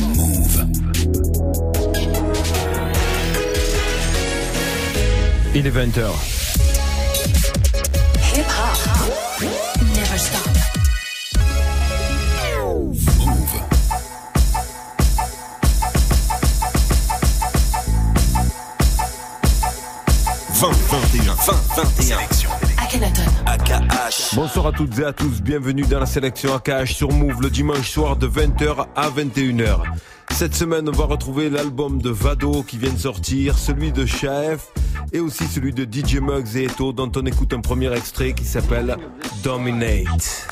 Move. Il est 20h. Hip hop. Never stop. 21, 20, 21. Bonsoir à toutes et à tous, bienvenue dans la sélection AKH sur Move le dimanche soir de 20h à 21h. Cette semaine, on va retrouver l'album de Vado qui vient de sortir, celui de Shaef et aussi celui de DJ Muggs et Eto dont on écoute un premier extrait qui s'appelle Dominate.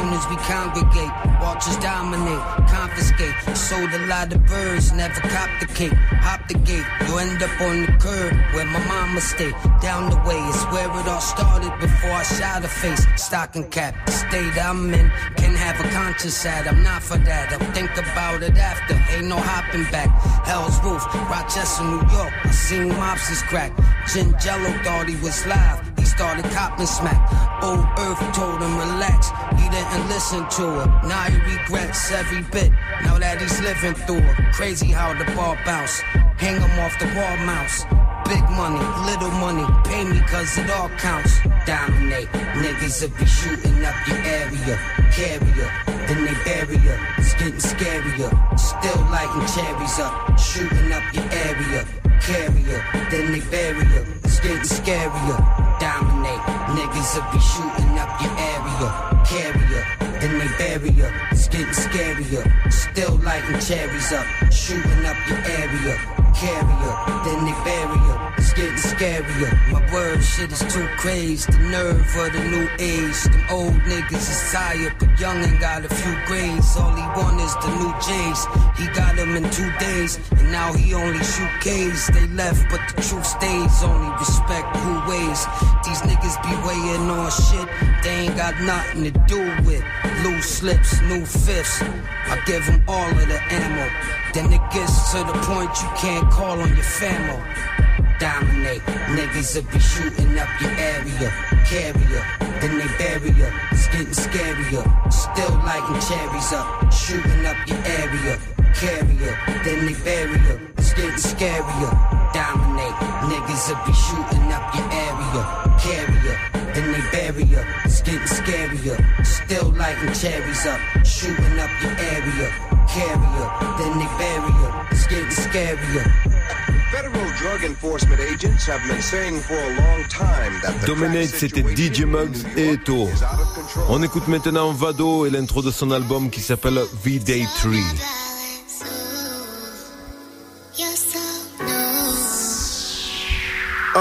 Soon as we congregate, watchers dominate, confiscate. Sold a lot of birds, never cop the cake. Hop the gate, you end up on the curb where my mama stayed. Down the way is where it all started before I shot a face. Stocking cap, the state I'm in. Can have a conscience at, I'm not for that. I'll think about it after, ain't no hopping back. Hell's roof, Rochester, New York. I seen mobsters crack. Jin Jello thought he was live. He started copping smack. Old Earth told him relax. He didn't listen to her. Now he regrets every bit. Now that he's living through it. Crazy how the ball bounce. Hang him off the wall mouse. Big money, little money, pay me cause it all counts. Dominate, niggas will be shooting up your area. Carrier, then they bury. It's getting scarier. Still lighting cherries up, shooting up your area. Carrier, then they bury. It's getting scarier. Dominate, niggas will be shooting cherries up, shooting up your area. Carrier, then they ya. It's getting scarier. My word shit is too crazy. The nerve of the new age. Them old niggas is tired, but young ain't got a few grades. All he want is the new J's. He got them in two days, and now he only shoot K's. They left, but the truth stays. Only respect who weighs. These niggas be weighing on shit they ain't got nothing to do with. Loose slips, new fifths. I give them all of the ammo. Then it gets to the point you can't call on your family. Dominate, niggas will be shooting up your area. Carrier, then they bury ya. It's getting scarier. Still lighting cherries up, shooting up your area. Carrier, then they bury ya. It's getting scarier. Dominate, niggas will be shooting up your area. Carrier, then they bury ya. It's getting scarier. Still lighting cherries up, shooting up your area. Carrier, then they bury ya. It's getting scarier. Federal drug enforcement agents have been saying for a long time that the Dominate, c'était DJ Muggs et Eto. On écoute maintenant Vado et l'intro de son album qui s'appelle V-Day 3.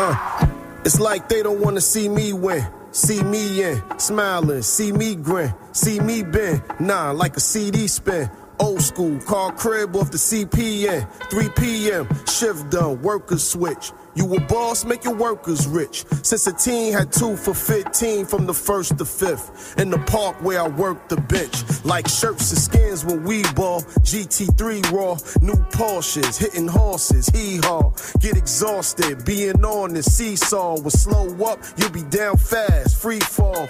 Uh, it's like they don't wanna see me win. See me in, smiling, see me grin, see me bend, nah, like a CD spin. Old school, car crib off the CPN, 3 p.m., shift done, workers switch. You a boss, make your workers rich. Since a teen had two for 15 from the first to fifth. In the park where I worked the bench. Like shirts and skins when we ball. GT3 raw, new Porsches, hitting horses, hee haw. Get exhausted, being on the seesaw. When slow up, you'll be down fast, free fall.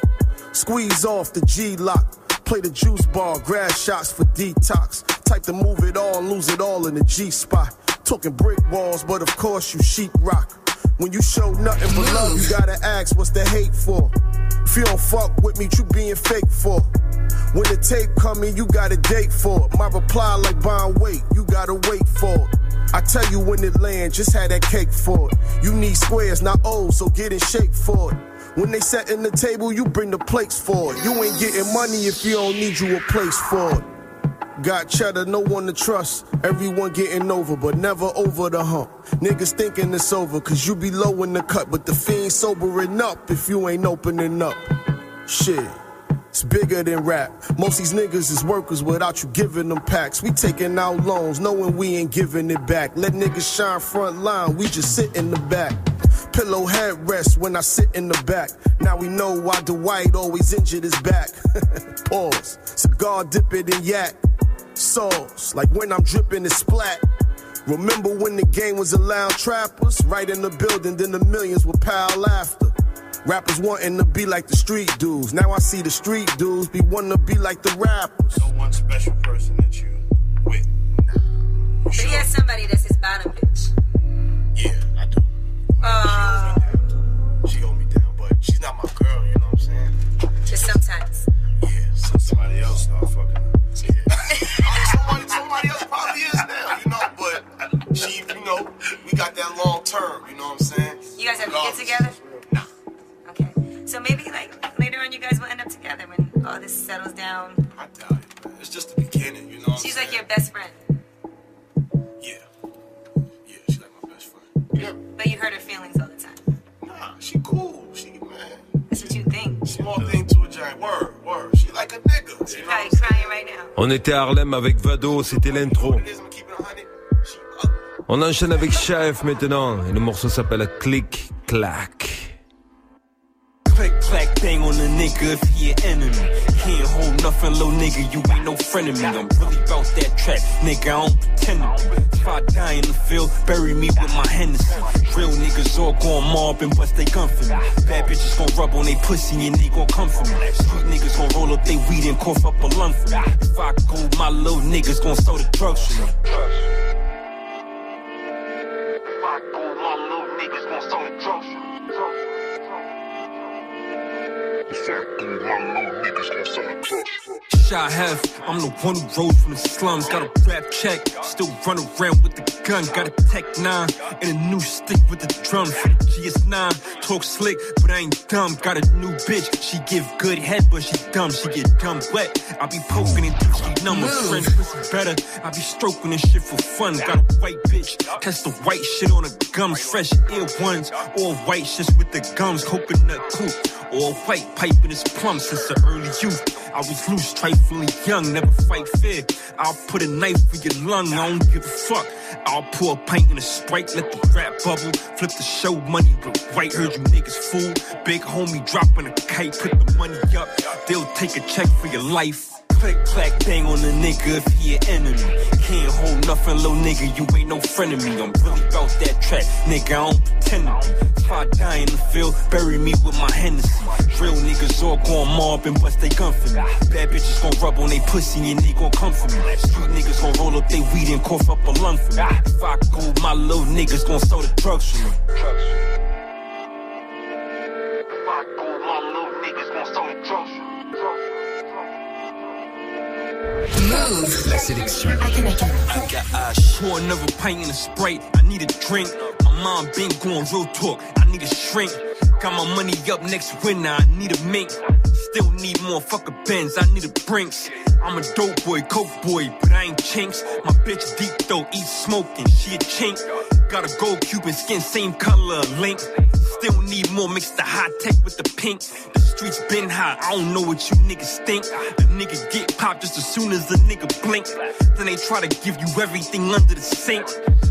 Squeeze off the G lock. Play the juice bar, grab shots for detox. Type to move it all, lose it all in the G spot. Talking brick walls, but of course you sheep rock. When you show nothing but love, you gotta ask what's the hate for. If you don't fuck with me, you being fake for. When the tape coming, you got a date for it. My reply like bond wait, you gotta wait for it. I tell you when it land, just had that cake for it. You need squares, not O's, so get in shape for it. When they set in the table, you bring the plates for it. You ain't getting money if you don't need you a place for it. Got cheddar, no one to trust. Everyone getting over, but never over the hump. Niggas thinking it's over, cause you be low in the cut, but the fiend sobering up if you ain't opening up. Shit. It's bigger than rap. Most these niggas is workers without you giving them packs. We taking out loans, knowing we ain't giving it back. Let niggas shine front line, we just sit in the back. Pillow headrest when I sit in the back. Now we know why Dwight always injured his back. Pause. Cigar dip it in yak. Sauce. Like when I'm dripping, it's splat. Remember when the game was allowed trappers? Right in the building, then the millions would pile after. Rappers wanting to be like the street dudes. Now I see the street dudes be wanting to be like the rappers. No one special person that you with. Nah. So he has somebody that's his bottom bitch. Yeah, I do. Uh, She hold me down, but she's not my girl, you know what I'm saying? just sometimes. Yeah, so somebody else start somebody else probably is now, you know, but she, you know, we got that long term, you know what I'm saying? You guys have kids Regardless. together? Nah. Okay. So maybe like later on you guys will end up together when all this settles down. I doubt it, man. It's just the beginning, you know what She's like your best friend. Yeah. Yeah, she's like my best friend. Yeah. But you hurt her feelings all the time. Nah, she cool. She, man, That's what you think. small thing to a giant word, word. She like a nigga, you She's know On était à Harlem avec Vado, c'était l'intro. It is, I'm keeping it 100. She ugly. On enchaîne avec Shaef maintenant, et le morceau s'appelle Click Clack. Click, clack, bang on a nigga if an enemy. Can't hold nothing, little nigga, you ain't no friend of me. I'm really about that track, nigga, I don't pretend to be. If I die in the field, bury me with my Hennessy. Real niggas all gon' mob and bust they gun for me. Bad bitches gon' rub on they pussy and they gon' come for me. Street niggas gon' roll up they weed and cough up a lung for me. If I go, my little niggas gon' sell the drugs for me. If I go, my little Shy have, I'm the one who rose from the slums. Got a rap check, still run around with the gun. Got a tech nine and a new stick with the drum for the GS9. Talk slick, but I ain't dumb. Got a new bitch, she give good head, but she dumb. She get dumb wet. I be poking until she numb. My friend pussy better. I be stroking this shit for fun. Got a white bitch, test the white shit on the gums. Fresh ear ones, all white shits with the gums. Coconut coupe, all white pipe in his plums since the early youth. I was loose, trifling young, never fight fair. I'll put a knife in your lung, I don't give a fuck. I'll pour a pint in a sprite, let the rap bubble. Flip the show money with white, heard you niggas fool. Big homie dropping a kite, put the money up. They'll take a check for your life. Click, clack, bang on a nigga if he an enemy. Can't hold nothing, little nigga, you ain't no friend of me. I'm really about that track, nigga, I don't pretend to be. If I die in the field, bury me with my Hennessy. Real niggas all gon' mob and bust they gun for me. Bad bitches gon' rub on they pussy and they gon' come for me. Street niggas gon' roll up they weed and cough up a lung for me. If I go, my little niggas gon' sell the drugs for me. La sélection. I can make it. AKH. Pour another pint in a Sprite. I need a drink. My mom been going real talk. I need a shrink. Got my money up next winter. I need a mink. Still need more fucker Benz. I need a Brinks. I'm a dope boy, coke boy, but I ain't chinks. My bitch deep though, eat smoking. She a chink. Got a gold Cuban skin, same color, link. Still need more, mix the high tech with the pink. The streets been hot, I don't know what you niggas think. The nigga get popped just as soon as the nigga blink. Then they try to give you everything under the sink.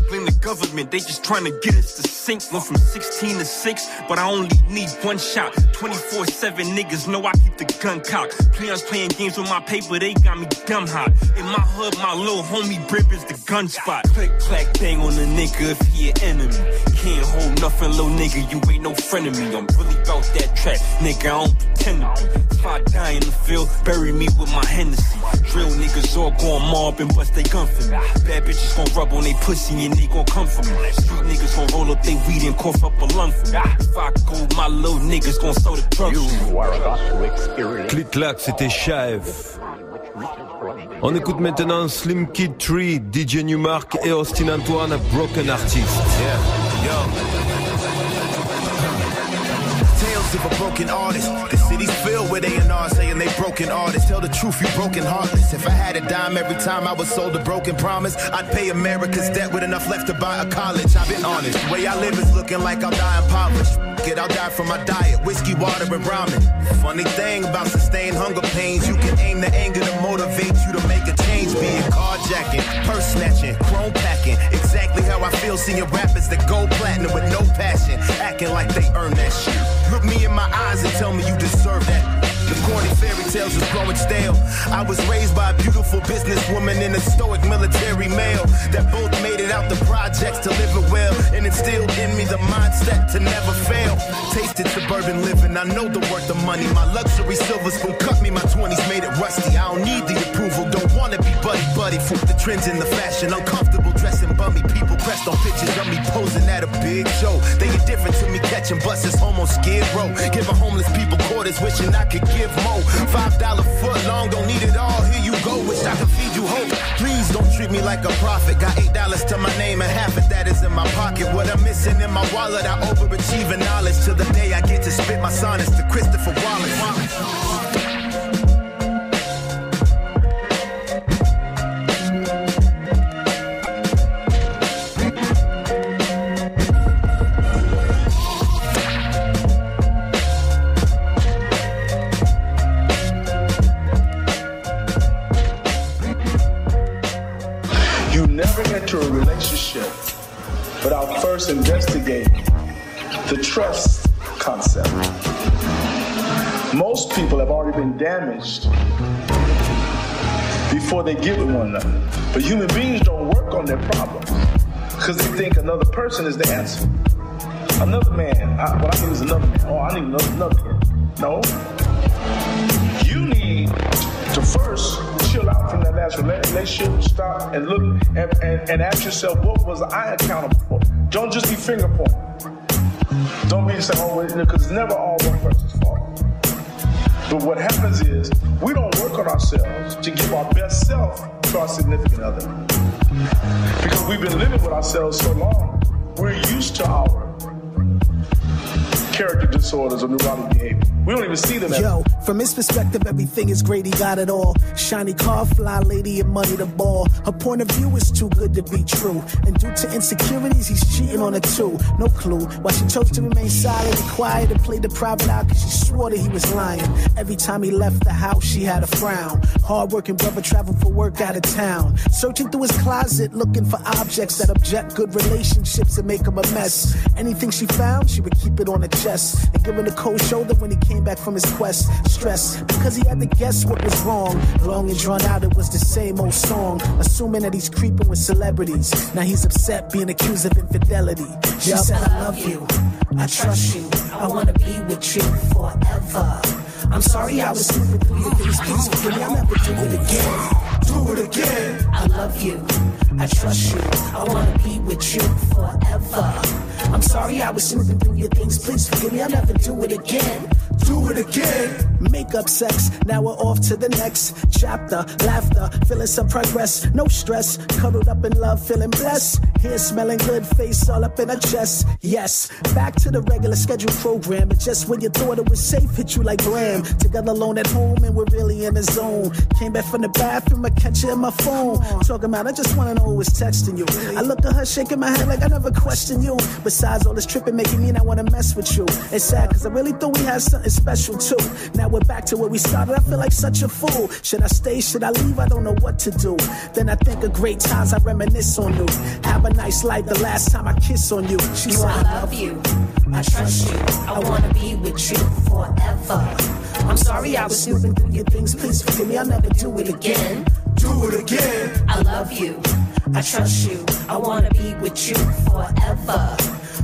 Blame the government, they just trying to get us to sink. Went from 16 to 6, but I only need one shot. 24 7 niggas know I keep the gun cocked. Players playing games with my paper, they got me dumb hot. In my hood, my little homie Brib is the gun spot. Click, clack, bang on a nigga if he an enemy. Can't hold nothing, little nigga, you ain't no friend of me. I'm really about that track, nigga, I don't pretend to be. If I die in the field, bury me with my Hennessy. Real niggas all gon' mob and bust they gun for me. Bad bitches gon' rub on they pussy and they gon' come for me. Street niggas gon' roll up they weed and cough up a lung for me. If I go, my little niggas gon' sell the drugs for me. Click Clack, c'était Shaef. On écoute maintenant Slim Kid Tree, DJ Newmark et Austin Antoine, Broken Artist. Tales of a broken artist. The city's filled with A&R saying they broken artists. Tell the truth, you broken heartless. If I had a dime every time I was sold a broken promise, I'd pay America's debt with enough left to buy a college. I've been honest. The way I live is looking like I'll die impoverished. It, I'll die for my diet, whiskey, water, and ramen. Funny thing about sustained hunger pains, you can aim the anger to motivate you to make a change. Be it carjacking, purse snatching, chrome packing. Exactly how I feel seeing rappers that go platinum with no passion. Acting like they earn that shit. Look me in my eyes and tell me you deserve that. The corny fairy tales is growing stale. I was raised by a beautiful businesswoman and a stoic military male that both made it out the projects to live it well and instilled in me the mindset to never fail. Tasted suburban living, I know the worth of money. My luxury silver spoon cut me, my 20s made it rusty. I don't need the approval, don't wanna be buddy buddy. Fool the trends in the fashion, uncomfortable dressing bummy. People pressed on pictures of me posing at a big show. They get different to me catching buses on Skid Row. Giving homeless people quarters, wishing I could give more. Five dollar foot long, don't need it all. Here you go, wish I could feed you hope. Please don't treat me like a prophet. Got eight dollars to my name and half of that is in my pocket. What I'm missing in my wallet, I overachieve in knowledge. Till the day I get to spit my sonnets to Christopher Wallace. Enter a relationship without first investigating the trust concept. Most people have already been damaged before they get with one another. But human beings don't work on their problems because they think another person is the answer. Another man, I, what I need is another man. Oh, I need another, another girl. No. You need to first out from that last relationship, stop and look and, and, and ask yourself, what was I accountable for? Don't just be finger pointing. Don't be saying, oh, because it's never all one person's fault. But what happens is we don't work on ourselves to give our best self to our significant other. Because we've been living with ourselves so long, we're used to our character disorders or neurotic behavior. We don't even see them Yo, from his perspective, everything is great. He got it all. Shiny car, fly lady, and money to ball. Her point of view is too good to be true. And due to insecurities, he's cheating on her too. No clue why she chose to remain silent and quiet and play the private eye because she swore that he was lying. Every time he left the house, she had a frown. Hardworking brother traveled for work out of town. Searching through his closet, looking for objects that object good relationships and make him a mess. Anything she found, she would keep it on her chest and give him a cold shoulder when he came back from his quest. Stress because he had to guess what was wrong. Long and drawn out, it was the same old song. Assuming that he's creeping with celebrities. Now he's upset being accused of infidelity. She Yup. said, I love you, I trust you, I wanna be with you forever. I'm sorry I was stupid through your things, please forgive me, I'll never do it again. Do it again. I love you, I trust you, I wanna be with you forever. I'm sorry I was snooping through your things, please forgive me, I'll never do it again. Do it again. Make up sex, now we're off to the next chapter. Laughter, feeling some progress, no stress. Cuddled up in love, feeling blessed. Hair smelling good, face all up in her chest. Yes, back to the regular scheduled program. But just when you thought it was safe, hit you like blam. Together alone at home, and we're really in the zone. Came back from the bathroom, I catch you in my phone. Talking about, I just wanna know who was texting you. I look at her, shaking my head like I never questioned you. Besides all this tripping, making me not wanna mess with you. It's sad, cause I really thought we had something special too. Now we're back to where we started, I feel like such a fool. Should I stay, should I leave? I don't know what to do. Then I think of great times, I reminisce on you. Have a nice life, the last time I kiss on you. She said, I love you. I trust you. I wanna be with you forever. I'm sorry I was snooping through your things, please forgive me, I'll never do it again. Do it again. I love you. I trust you. I wanna be with you forever.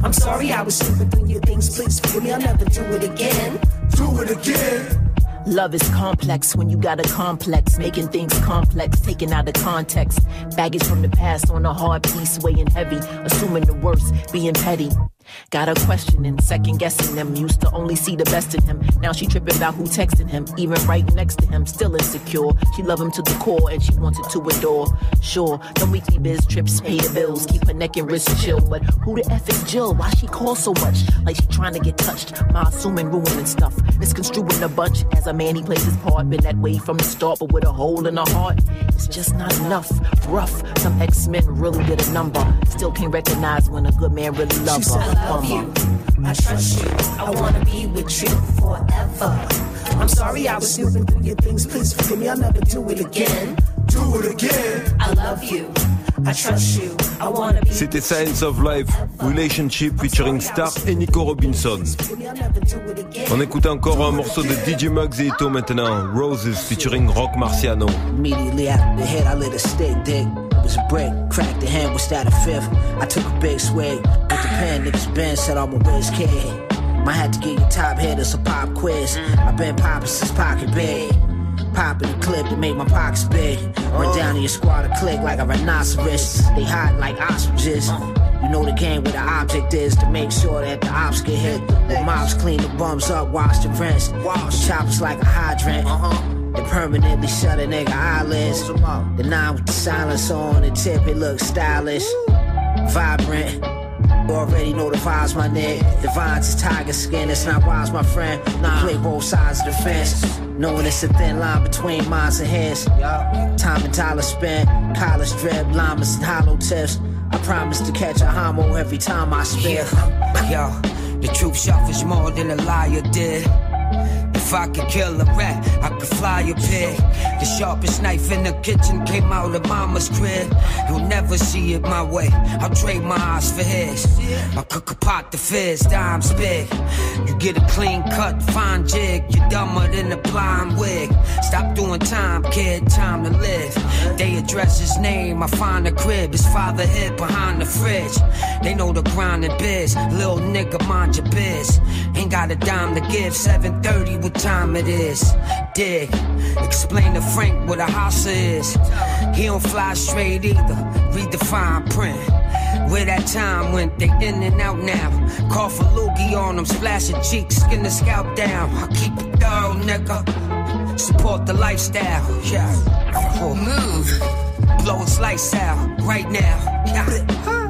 I'm sorry I was snooping through your things, please forgive me, I'll never do it again. Do it again. Love is complex when you got a complex, making things complex, taken out of context. Baggage from the past on a hard piece, weighing heavy, assuming the worst, being petty. Got her questioning, second guessing them. Used to only see the best in him. Now she tripping about who texting him, even right next to him. Still insecure. She love him to the core and she wanted to adore. Sure, them weekly biz trips pay the bills, keep her neck and wrist chill. But who the F is Jill? Why she call so much? Like she trying to get touched. My assuming ruining stuff. Misconstruing a bunch as a man he plays his part. Been that way from the start, but with a hole in her heart. It's just not enough. Rough. Some X-Men really did a number. Still can't recognize when a good man really loves her. I love you. I trust you. I wanna be with you forever. I'm sorry I was snooping through your things, please forgive me, I'll never do it again. do it again. I love you. I trust you. I wanna be C'était Science of Life, Relationship featuring Star et Nico Robinson. On écoute encore un morceau de DJ Muggs et Ito maintenant, Roses featuring Rock Marciano. Immediately after the hit, I lit a stick dick. It was a brick, cracked the hand, was that a fifth? I took a big swig pen, niggas been said I'm a whiz kid. Might have to get your top head as a pop quiz. I've been popping since pocket big. Popping the clip to make my pockets big. Run down to your squad a click like a rhinoceros. They hot like ostriches. You know the game where the object is to make sure that the ops get hit. The mobs clean the bums up, wash the rinse. The choppers like a hydrant. They permanently shut a nigga eyelids. The nine with the silence on the tip, it looks stylish, vibrant. Already know the vibes, my nigga. The vines is tiger skin, it's not wise, my friend. Nah, play both sides of the fence. Knowing it's a thin line between minds and heads. Time and dollar spent, college drip, llamas and hollow tips. I promise to catch a homo every time I spit. Yo, the truth suffers more than a liar did. If I could kill a rat, I could fly a pig. The sharpest knife in the kitchen came out of mama's crib. You'll never see it my way. I'll trade my eyes for his. I cook a pot the fizz, dimes big. You get a clean cut, fine jig. You're dumber than a blind wig. Stop doing time, kid, time to live. They address his name, I find a crib. His father hid behind the fridge. They know the grind and biz. Little nigga, mind your biz. Ain't got a dime to give. 730, what time it is? Dig. Explain to Frank what a house is. He don't fly straight either. Read the fine print. Where that time went, they in and out now. Call for loogie on them, splashing cheeks, skin the scalp down. I keep it thorough, nigga. Support the lifestyle, yeah. Move. Blow its lights out right now. Yeah.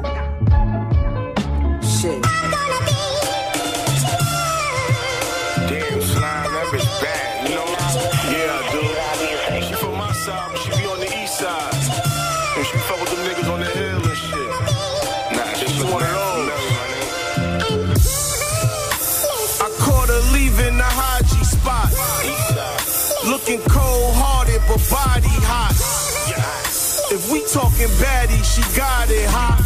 We talking baddie, she got it hot.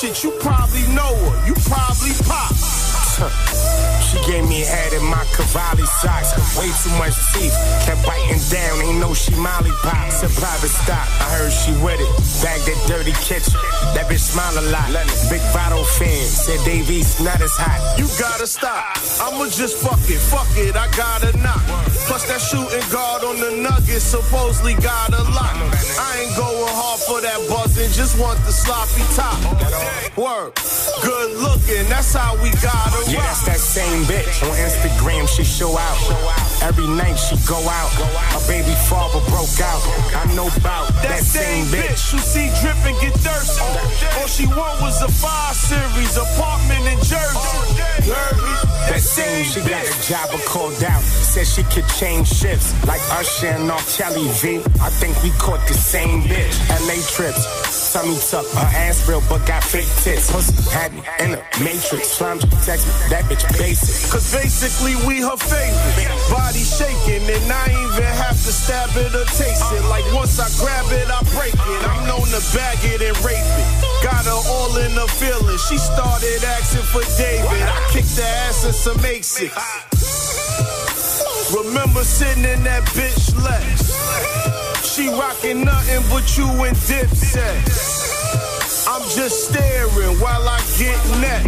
Shit, you probably know her. You probably pop. She gave me a head in my Cavalli socks. Way too much teeth. Kept biting down. Ain't no she Molly pops. A private stock. I heard she with it. Bag that dirty kitchen. That bitch smile a lot. Big Vado fan. Said Dave East not as hot. You gotta stop. I'ma just fuck it, fuck it, I gotta knock. Plus that shooting guard on the nuggets supposedly got a lot. I ain't going hard for that buzzing, just want the sloppy top. Word, good looking, that's how we gotta rock. Yeah, that's that same bitch. On Instagram, she show out. Every night she go out. Her baby father broke out. I know about that, same bitch. you see dripping get thirsty. Oh, All she want was a five series apartment in Jersey. Oh, Heard me? That same she got a job called out. Said she could change shifts like Usher and R. Kelly V. I think we caught the same bitch. LA trips. Tummy tuck, her ass real but got fake tits. Pussy had me in a matrix. Slime text me, that bitch basic. Cause basically we her favorite. Body shaking and I ain't even have to stab it or taste it. Like once I grab it, I break it. I'm known to bag it and rape it. Got her all in the feeling. She started asking for David. I kicked her ass in some A6. Remember sitting in that bitch Lex. She rocking nothing but you and Dipset. I'm just staring while I get neck.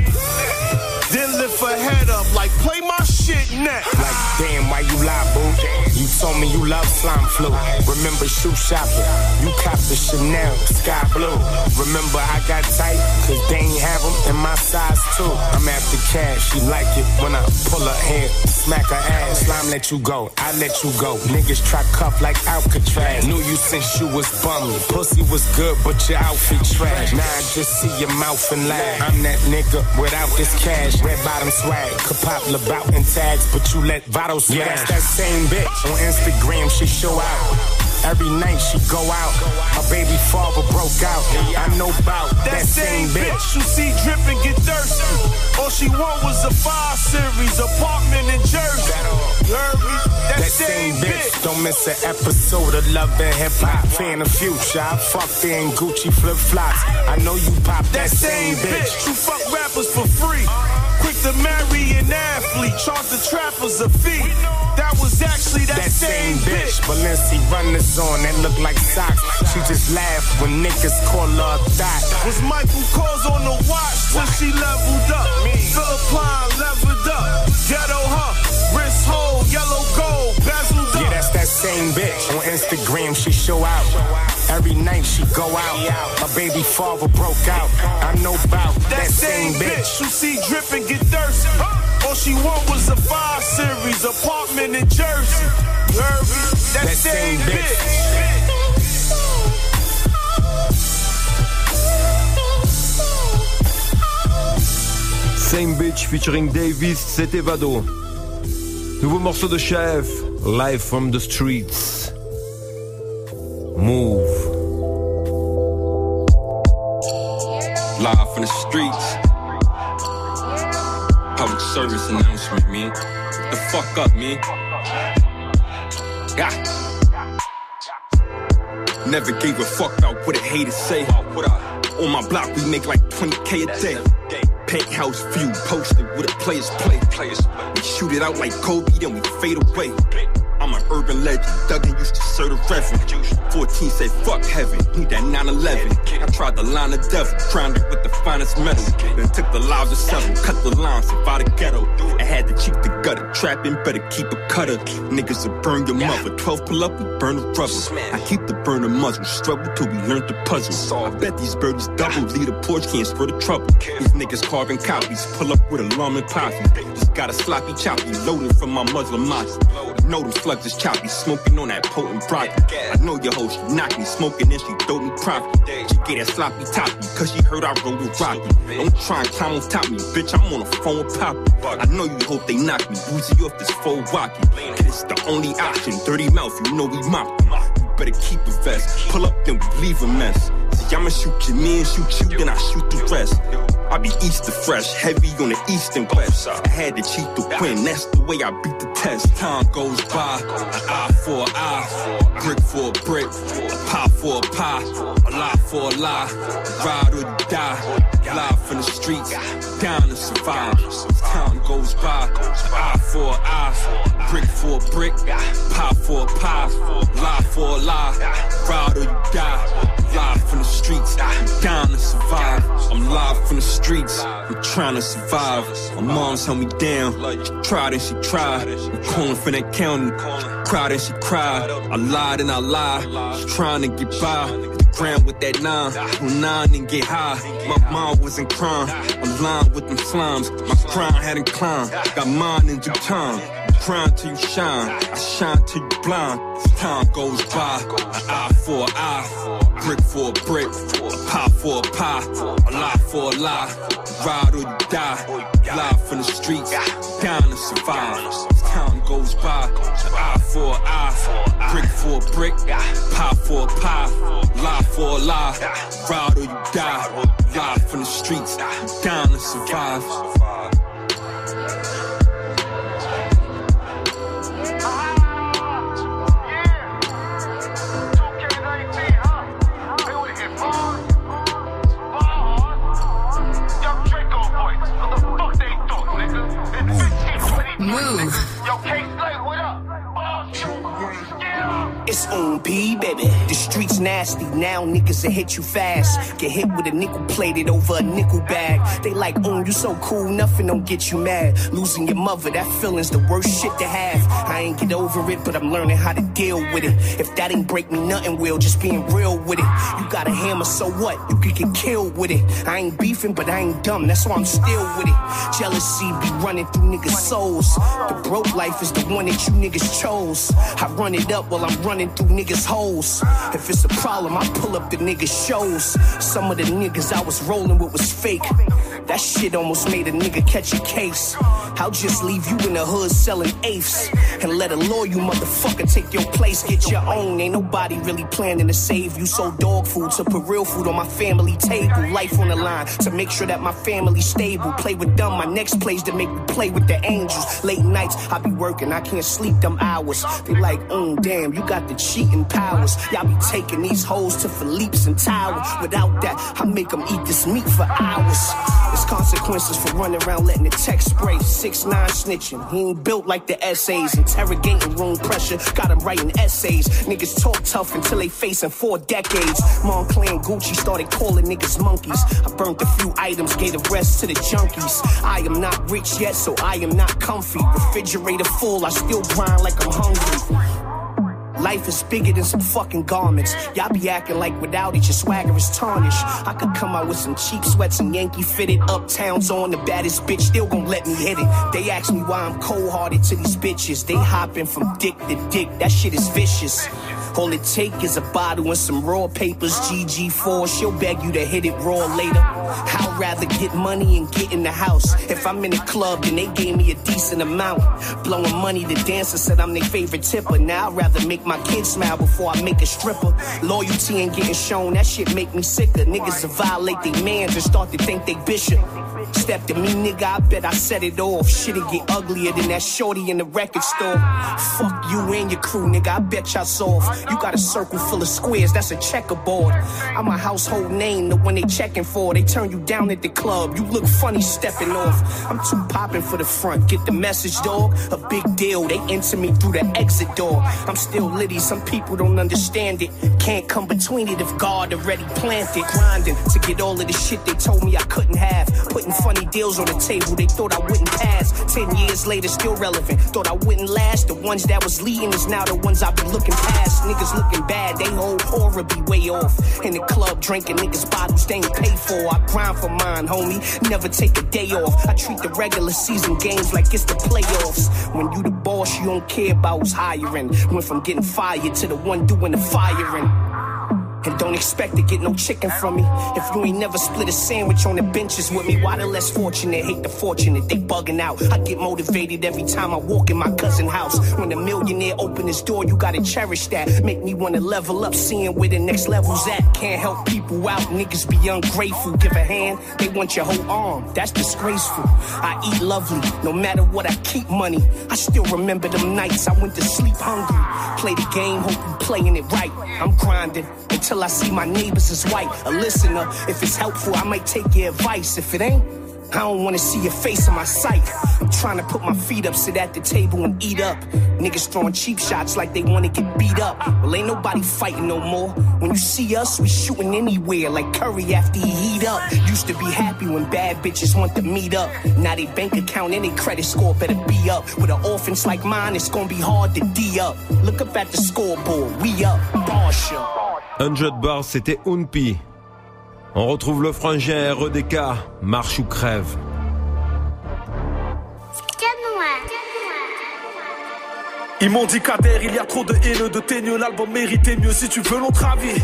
Then lift her head up like play my shit next. Like, damn, why you lie, boo? You told me you love slime flu. Remember shoe shopping. You copped the Chanel, sky blue. Remember I got tight, cause they ain't have them in my size too. I'm after cash, she like it when I pull her hair, smack her ass. Slime let you go, I let you go. Niggas try cuff like Alcatraz. Knew you since you was bummy. Pussy was good, but your outfit trash. Now I just see your mouth and laugh. I'm that nigga without this cash. Red bottom swag, could pop Labout and tags, but you let Vado smash. Yeah, that same bitch. On Instagram, she show out. Every night she go out. Her baby father broke out. I know about That same bitch you see dripping get thirsty. All she want was a five series apartment in Jersey. Me? That, That same same bitch bitch. Don't miss an episode of Love and Hip Hop. Fan of future, I fucked in Gucci flip flops. I know you pop that, same bitch. You fuck rappers for free. Quick to marry an athlete. Charge the trappers a fee. That was actually that, That same bitch, Balenci runners on that look like socks. She just laughed when niggas call her a thot. Was Michael Kors on the watch when she leveled up? Philippine leveled up. Ghetto huh? Wrist hole, yellow gold, bezeled up. Yeah, that's that same bitch. On Instagram, she show out. Every night she go out. Her baby father broke out. I know about that, same bitch. you see drip and get thirsty. All she want was a five series apartment in Jersey. You? That, That same, same bitch. Same Bitch featuring Dave East, c'était Vado. Nouveau morceau de $ha Hef, Live from the Streets. From the streets. Public service announcement, man. The fuck up, man. Yeah. Never gave a fuck about what a hater say. On my block, we make like 20k a day. Penthouse view posted with a players play. We shoot it out like Kobe, then we fade away. I'm an urban legend. Duggan used to serve the reverend. 14 say fuck heaven. Need that 9-11. I tried to line the devil. Crowned it with the finest metal. Then took the lives of seven, Cut the lines, survived the ghetto. I had to cheat the gutter. Trapping, better keep a cutter. Niggas will burn your mother. 12 pull up, we burn the rubber. I keep the burner muzzle. Struggle till we learn the puzzle. I bet these birdies double. Lead a porch, can't spur the trouble. These niggas carving copies. Pull up with alarm and posse. Just got a sloppy choppy. loaded from my Muslim mosque. Know them slugs is choppy. Smoking on that potent broccoli. I know your hoe, she knock me. Smoking and she throw me profit. She get that sloppy toppy. Cause she heard I rolled with Rocky. Don't try and climb on top me. Bitch, I'm on the phone with Poppy. I know you hope they knock me. Woozy off this full walkie. It's the only option. Dirty mouth, you know we mop. You better keep a vest. Pull up, then we leave a mess. See, I'ma shoot you, me and shoot you, then I shoot the rest. I be Easter fresh, heavy on the east and west. I had to cheat the win, that's the way I beat the test. Time goes by, an eye for an eye, brick for a brick, a pie for a pie, a lie for a lie, ride or die. Live from the streets, down to survive. Time goes by, an eye for an eye, brick for a brick, pie for a pie, lie for a lie, ride or die. Live from the streets, down to survive. I'm live from the streets, I'm trying to survive. My mom's held me down, she tried and she tried. I'm calling for that county, she cried and she cried. I lied and I lied, was trying to get by. Ground with that nine, on nine and get high. My mom wasn't crying, aligned with them slimes. My crown hadn't climbed, got mine in due time. Grind till you shine, I shine till you blind. As time goes by, an eye for an eye, brick for a brick, a pie for a pie, a lie for a lie. Ride or die, live from the streets, down to survive. Time goes by, eye for an eye, brick for a brick, pie for a pie, lie for a lie. Ride or you die, live from the streets, down to survive. Move. It's on P, baby. Streets nasty. Now niggas will hit you fast. Get hit with a nickel plated over a nickel bag. They like, oh, you so cool, nothing don't get you mad. Losing your mother, that feeling's the worst shit to have. I ain't get over it, but I'm learning how to deal with it. If that ain't break me, nothing will. Just being real with it. You got a hammer, so what? You could get killed with it. I ain't beefing, but I ain't dumb. That's why I'm still with it. Jealousy be running through niggas' souls. The broke life is the one that you niggas chose. I run it up while I'm running through niggas' holes. If it's a problem, I pull up the niggas' shows. Some of the niggas I was rolling with was fake. That shit almost made a nigga catch a case. I'll just leave you in the hood selling eighths and let a loyal motherfucker take your place. Get your own. Ain't nobody really planning to save you. So dog food to put real food on my family table. Life on the line to make sure that my family's stable. Play with them. My next plays to make me play with the angels. Late nights I be working. I can't sleep them hours. They like, oh damn, you got the cheating powers. Y'all be taking these hoes to Philippe's and Towers. Without that, I make them eat this meat for hours. There's consequences for running around letting the text spray. Six nine snitching. He ain't built like the essays. Interrogating room pressure. Got him writing essays. Niggas talk tough until they facing four decades. Moncler and Gucci started calling niggas monkeys. I burnt a few items, gave the rest to the junkies. I am not rich yet, so I am not comfy. Refrigerator full, I still grind like I'm hungry. Life is bigger than some fucking garments. Y'all be acting like without it, your swagger is tarnished. I could come out with some cheap sweats and Yankee fitted uptowns on the baddest bitch, still gon' let me hit it. They ask me why I'm cold hearted to these bitches. They hopping from dick to dick, that shit is vicious. All it take is a bottle and some raw papers. GG4, she'll beg you to hit it raw later. I'd rather get money and get in the house. If I'm in a club, then they gave me a decent amount. Blowing money, the dancer said I'm their favorite tipper. Now I'd rather make my kids smile before I make a stripper. Loyalty ain't getting shown, that shit make me sicker. Niggas to violate their mans and start to think they bishop. Step to me, nigga, I bet I set it off. Shit'll get uglier than that shorty in the record store. Fuck you and your crew, nigga, I bet y'all soft. You got a circle full of squares, that's a checkerboard. I'm a household name the one they checking for, they turn you down at the club. You look funny stepping off. I'm too popping for the front, get the message, dog. A big deal, they enter me through the exit door. I'm still litty, some people don't understand it. Can't come between it if God already planted. Grinding to get all of the shit they told me I couldn't have. Putting funny deals on the table they thought I wouldn't pass. Ten years later, still relevant. Thought I wouldn't last. The ones that was leading is now the ones I've been looking past. Niggas looking bad, they whole aura be way off. In the club drinking niggas bottles they ain't pay for. I grind for mine, homie. Never take a day off. I treat the regular season games like it's the playoffs. When you the boss, you don't care about who's hiring. Went from getting fired to the one doing the firing. And don't expect to get no chicken from me. If you ain't never split a sandwich on the benches with me, why the less fortunate hate the fortunate? They bugging out. I get motivated every time I walk in my cousin house. When the millionaire open his door, you gotta cherish that. Make me wanna level up, seeing where the next level's at. Can't help people out, niggas be ungrateful. Give a hand, they want your whole arm. That's disgraceful. I eat lovely, no matter what I keep money. I still remember them nights I went to sleep hungry. Play the game, hope playing it right. I'm grinding until I see my neighbors as white. A listener, if it's helpful, I might take your advice. If it ain't, I don't wanna see your face in my sight. I'm trying to put my feet up, sit at the table and eat up. Niggas throwing cheap shots like they wanna get beat up. Well, ain't nobody fighting no more. When you see us, we shooting anywhere like Curry after he heat up. Used to be happy when bad bitches want to meet up. Now they bank account and they credit score better be up. With an orphans like mine, it's gonna be hard to D up. Look up at the scoreboard, we up, Barsha. 100 bars, c'était Oun-P. On retrouve le frangin REDK, marche ou crève. Ils m'ont dit Kader, il y a trop de haine, de teigneux, l'album méritait mieux si tu veux notre avis.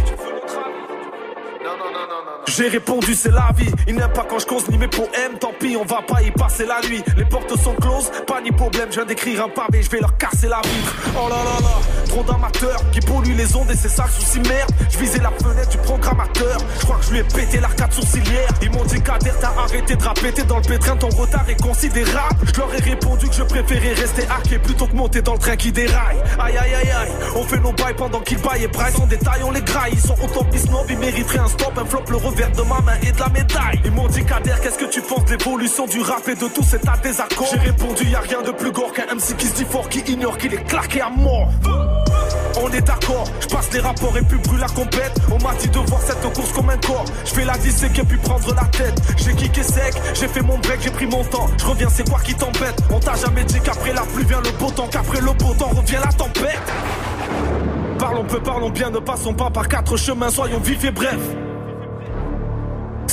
J'ai répondu c'est la vie, il n'aime pas quand je cause ni mes poèmes, tant pis on va pas y passer la nuit. Les portes sont closes, pas ni problème, je viens d'écrire un pavé, je vais leur casser la vitre. Oh là là là, trop d'amateurs qui polluent les ondes et c'est ça le souci merde. Je visais la fenêtre du programmateur, je crois que je lui ai pété l'arcade sourcilière. Ils m'ont dit Kader t'as arrêté de rapper, t'es dans le pétrin, ton retard est considérable. Je leur ai répondu que je préférais rester hacké plutôt que monter dans le train qui déraille. Aïe aïe aïe aïe, on fait nos bails pendant qu'ils baillent et braillent, en détail on les graille. Ils sont autant pis snob, ils mériteraient un stop, un flop, le revers de ma main et de la médaille. Ils m'ont dit Kader, qu'est-ce que tu penses l'évolution du rap et de tout cet à désaccord J'ai répondu, y a rien de plus gore qu'un MC qui se dit fort, qui ignore qu'il est claqué à mort. On est d'accord, je passe les rapports et puis brûle la compète. On m'a dit de voir cette course comme un corps. Je fais la disséquer puis prendre la tête. J'ai kické sec, j'ai fait mon break, j'ai pris mon temps. Je reviens, c'est quoi qui t'embête? On t'a jamais dit qu'après la pluie vient le beau temps, qu'après le beau temps revient la tempête. Parlons peu, parlons bien, ne passons pas par quatre chemins, soyons vifs et brefs.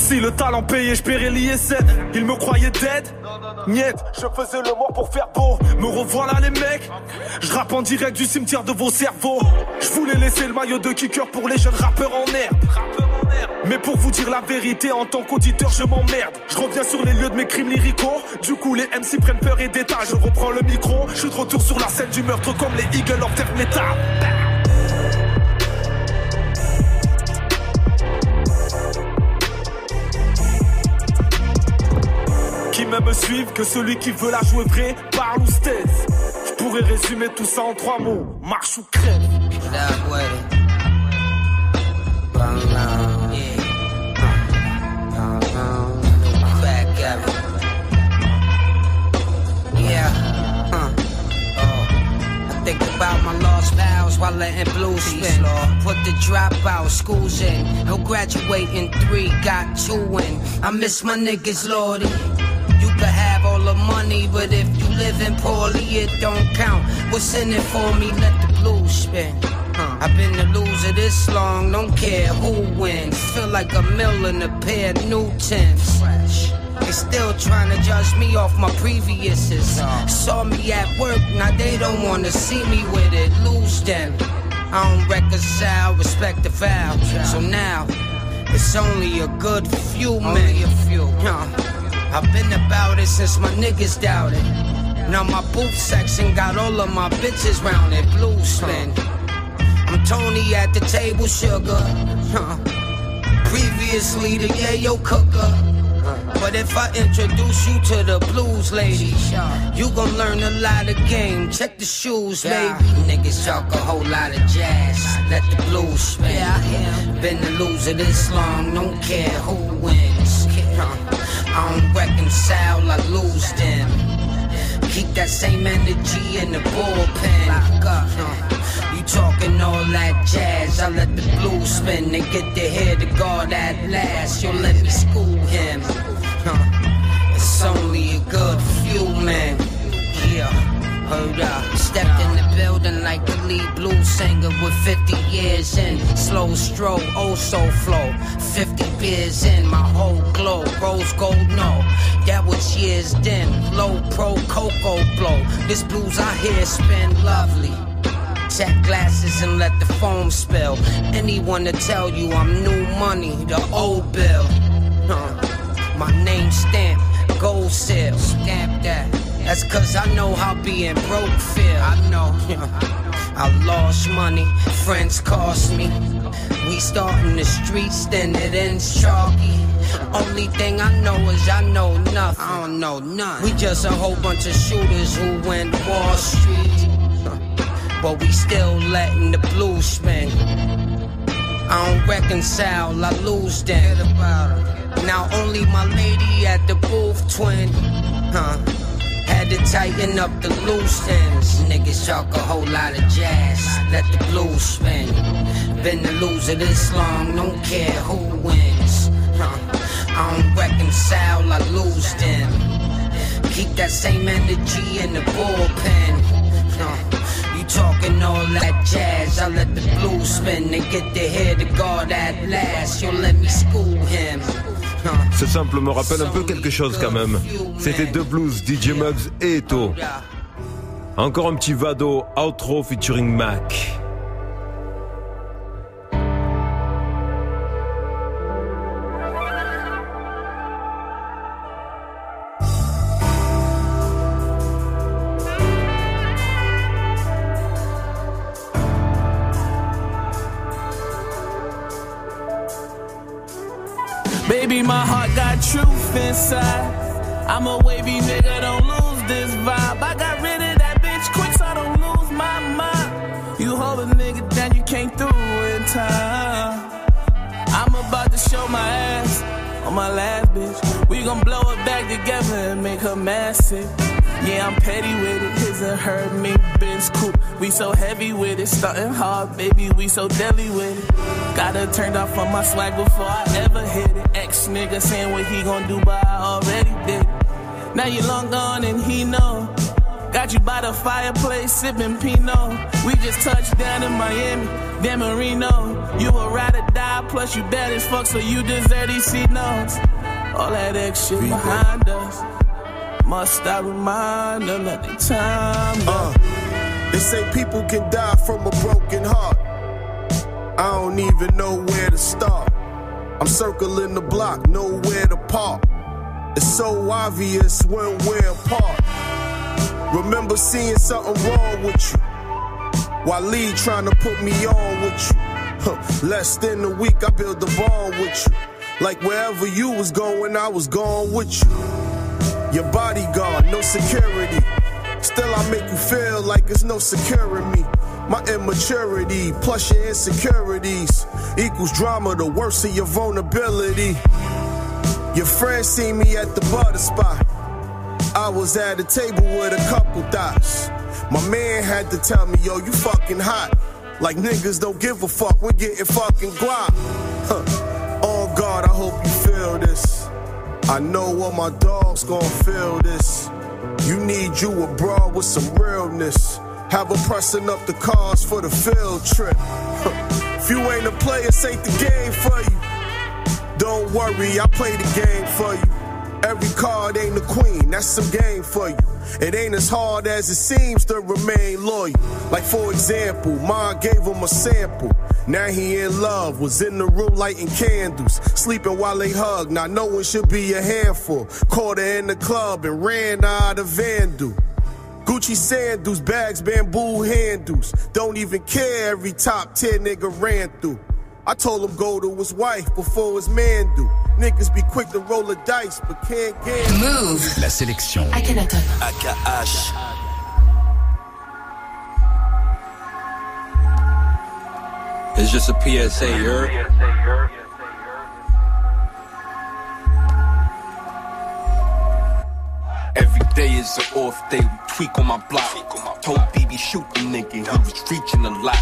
Si le talent payait, je paierais l'ISF. Ils me croyaient dead. Niet, je faisais le mort pour faire beau. Me revoilà les mecs. Je rappe en direct du cimetière de vos cerveaux. Je voulais laisser le maillot de kicker pour les jeunes rappeurs en herbe. Mais pour vous dire la vérité, en tant qu'auditeur, je m'emmerde. Je reviens sur les lieux de mes crimes lyricaux. Du coup, les MC prennent peur et d'état. Je reprends le micro. Je suis de retour sur la scène du meurtre comme les Eagles of Death Metal. Qui m'aime suivre que celui qui veut la jouer vrai parle ou staise. Je pourrais résumer tout ça en trois mots marche ou crève. Oh. Think about my lost pals while letting blue spin. Put the dropout schools in. He'll graduate in three, got two in. I miss my niggas, Lordy. Could have all the money, but if you living poorly, it don't count. What's in it for me? Let the blues spin. Huh. I've been the loser this long, don't care who wins. Feel like a mill in a pair of new Timbs. They still trying to judge me off my previously. Saw me at work, now they don't wanna see me with it. Lose them. I don't reconcile, respect the vow. So now, it's only a good few men. a few. I've been about it since my niggas doubted. Now my booth section got all of my bitches round it. Blue spin. I'm Tony at the table, sugar. Huh. Previously the yayo cooker. But if I introduce you to the blues lady, you gon' learn a lot of game. Check the shoes, baby. Niggas talk a whole lot of jazz. Let the blues spin. Been the loser this long, don't care who wins. I don't reconcile, I lose them. Keep that same energy in the bullpen. You talking all that jazz, I let the blues spin and get to hear the God at last. You'll let me school him. It's only a good few men. Yeah. Heard up, stepped in the building like the lead blues singer with 50 years in. Slow stroll, oh so flow. 50 beers in, my whole glow. Rose gold, no, that was years then. Low pro cocoa blow. This blues I hear spin lovely. Check glasses and let the foam spill. Anyone to tell you I'm new money, the old bill. Huh. My name stamp, gold seal, stamp that. That's cause I know how being broke feel. I know. I lost money, friends cost me. We start in the streets, then it ends chalky. Only thing I know is I know nothing. I don't know none. We just a whole bunch of shooters who went Wall Street. But we still letting the blues spin. I don't reconcile, I lose them. Now only my lady at the booth twin. Huh. Had to tighten up the loose ends. Niggas talk a whole lot of jazz. Let the blues spin. Been the loser this long, don't care who wins. Huh. I don't reconcile, I lose them. Keep that same energy in the bullpen. Huh. You talking all that jazz, I let the blues spin and get to hear the God at last. You'll let me school him. Ce sample me rappelle un peu quelque chose quand même. C'était deux blues, DJ Muggs et Eto. Encore un petit Vado, outro featuring Mac. Truth inside. I'm a wavy nigga, don't lose this vibe. I got rid of that bitch quick, so I don't lose my mind. You hold a nigga down, you came through in time. I'm about to show my ass on my last bitch. We gon' blow it back together and make her massive. Yeah, I'm petty with it. His and her, me, Benz coupe. We so heavy with it, starting hard, baby. We so deadly with it. Got her turned off on my swag before I ever hit it. Ex nigga saying what he gon' do, but I already did it. Now you long gone and he know. Got you by the fireplace, sipping Pinot. We just touched down in Miami, Dan Marino. You a ride or die, plus you bad as fuck, so you deserve these C notes. All that X shit behind us. Must I remind them that they time Uh, they say people can die from a broken heart. I don't even know where to start. I'm circling the block, nowhere to park. It's so obvious when we're apart. Remember seeing something wrong with you. While Lee trying to put me on with you. Huh, Less than a week, I built a bond with you. Like wherever you was going, I was going with you. Your bodyguard, no security. Still, I make you feel like it's no securing me. My immaturity plus your insecurities equals drama, the worst of your vulnerability. Your friends see me at the butter spot. I was at a table with a couple thoughts. My man had to tell me, yo, you fucking hot. Like niggas don't give a fuck, we're getting fucking guap. Huh. Oh God, I hope you feel this. I know what my dog's gonna feel this. You need you a broad with some realness. Have her pressing up the cars for the field trip. If you ain't a player, this ain't the game for you. Don't worry, I play the game for you. Every card ain't the queen, that's some game for you. It ain't as hard as it seems to remain loyal. Like, for example, Ma gave him a sample. Now he in love, was in the room lighting candles, sleeping while they hug. Now no one should be a handful. Caught her in the club and ran out of Vandal. Gucci sandals, bags, bamboo handles. Don't even care every top 10 nigga ran through. I told him go to his wife before his man do. Niggas be quick to roll the dice, but can't get Mouv'. La sélection. Akhenaton. AKH. It's just a PSA, you heard? Every day is an off day, we tweak on my block. Told BB shoot the nigga, he was reaching a lot.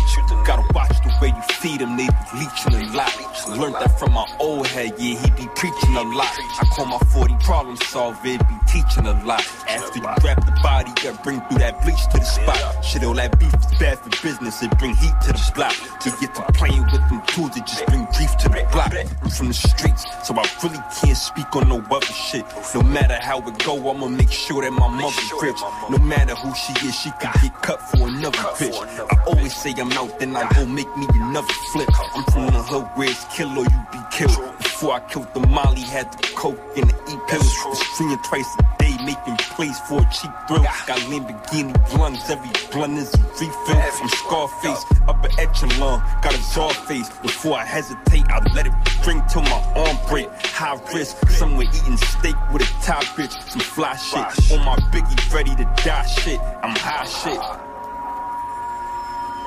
Gotta watch the way you feed him, they be leeching a lot. Learned that from my old head, yeah, he be preaching a lot. I call my 40 problem solver, be teaching a lot. After you grab the body, gotta bring through that bleach to the spot. Shit, all that beef is bad for business, it bring heat to the block. To get to playing with them tools, it just bring grief to the block. I'm from the streets, so I really can't speak on no other shit. No matter how it go, I'ma make sure that my mother's rich. No matter who she is, she can get cut for another bitch. I always say I'm out, then I go make me another flip. I'm from the hood where it's kill or you be killed. Before I killed the Molly, had the coke and the E pills. Was streaming twice a day, making plays for a cheap thrill. Got Lamborghini blunts, every blunt is a refill. I'm Scarface, upper echelon, got a jaw face. Before I hesitate, I let it drink till my arm break. High risk, somewhere eating steak with a top bitch. Some fly shit on my biggie, ready to die shit. I'm high shit.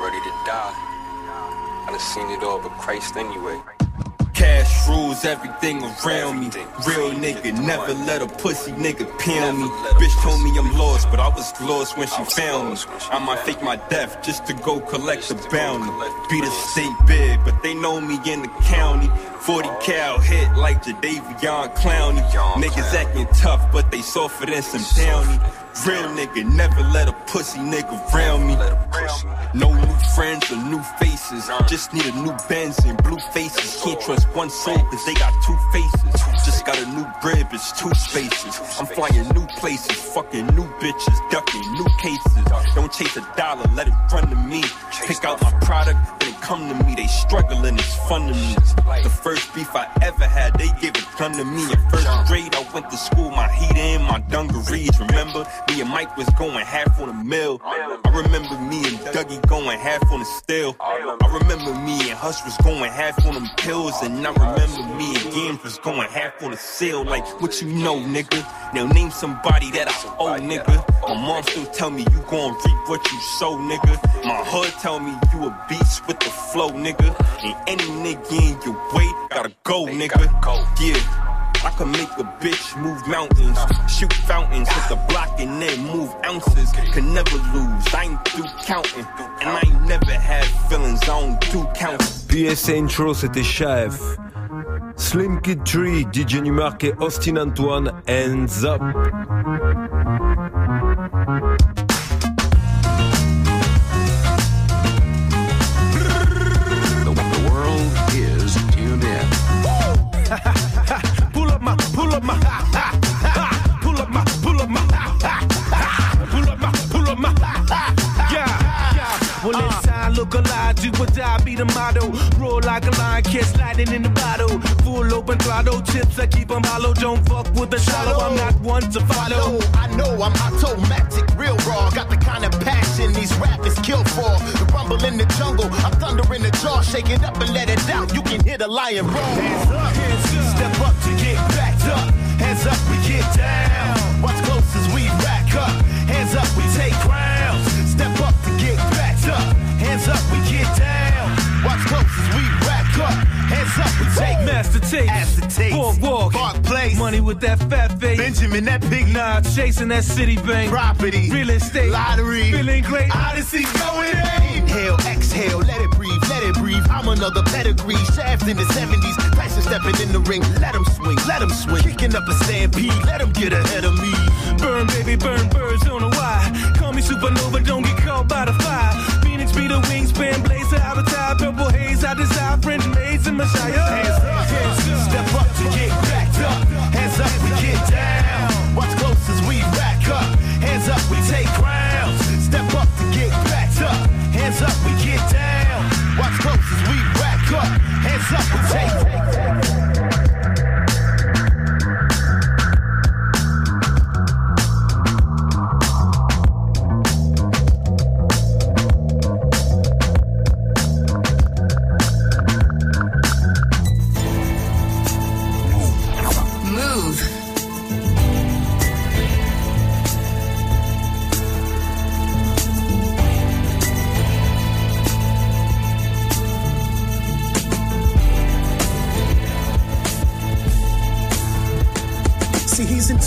Ready to die. I done seen it all but Christ anyway. Cash rules everything around me. Real nigga, never let a pussy nigga pound me. Bitch told me I'm lost, but I was lost when she found me. I might fake my death just to go collect the bounty. Be the state big, but they know me in the county. 40 cal hit like Jadeveon Clowney. Niggas acting tough, but they softer than some downy. Real nigga, never let a pussy nigga round me. No new friends or new faces. Just need a new Benz and blue faces. Can't trust one soul cause they got two faces. Just got a new crib, it's two spaces. I'm flying new places, fucking new bitches, ducking new cases. Don't chase a dollar, let it run to me. Pick out my product, then come to me. They struggling, it's fun to me. The first beef I ever had, they gave a gun to me. In first grade, I went to school, my heat in, my dungarees. Remember, me and Mike was going half on a mill. I remember me and Dougie going half on the still. I remember me and Hush was going half on them pills. And I remember me and Games was going half on the sale. Like, what you know, nigga? Now name somebody that I owe, nigga. My mom still tell me you gon' reap what you sow, nigga. My hood tell me you a beast with the flow, nigga. And any nigga in your way gotta go, nigga. Yeah. I can make a bitch move mountains, shoot fountains, hit the block and then move ounces. Can never lose, I ain't through counting. And I ain't never had feelings, I don't do counts. PSA Intro, c'était Chef. Slimkid3, DJ Nu-Mark et Austin Antoine, Hands Up. Look alive, do or die, be the motto. Roll like a lion, catch lightning in the bottle. Full open throttle, tips I keep 'em hollow. Don't fuck with the shallow, I'm not one to follow. I know I'm automatic, real raw. Got the kind of passion these rappers kill for. The rumble in the jungle, I'm thunder in the jaw. Shake it up and let it out. You can hear the lion roar. Hands up, hands up. Step up to get backed up. Hands up, we get down. Watch close as we Master tape, Master tape. boardwalk, Park Place. money with that fat face. Benjamin, that big Nah, chasing that city bank, property. real estate, Lottery. feeling great. Odyssey going in. Inhale, exhale, let it breathe, let it breathe. I'm another pedigree. Shaft in the 70s. Tyson stepping in the ring. Let him swing, let him swing. Kicking up a stampede. Let him get ahead of me. Burn, baby, burn birds on the wire. Call me supernova, don't get caught by the fire. Phoenix be the wingspan, blaze the avatar, purple haze. I desire French maids and Messiah. Hands up, hands up. Step up to get backed up. Hands up, we get down. Watch close as we rack up. Hands up, we take grounds. Step up to get backed up. Hands up, we get down. Watch close as we rack up. Hands up, we take.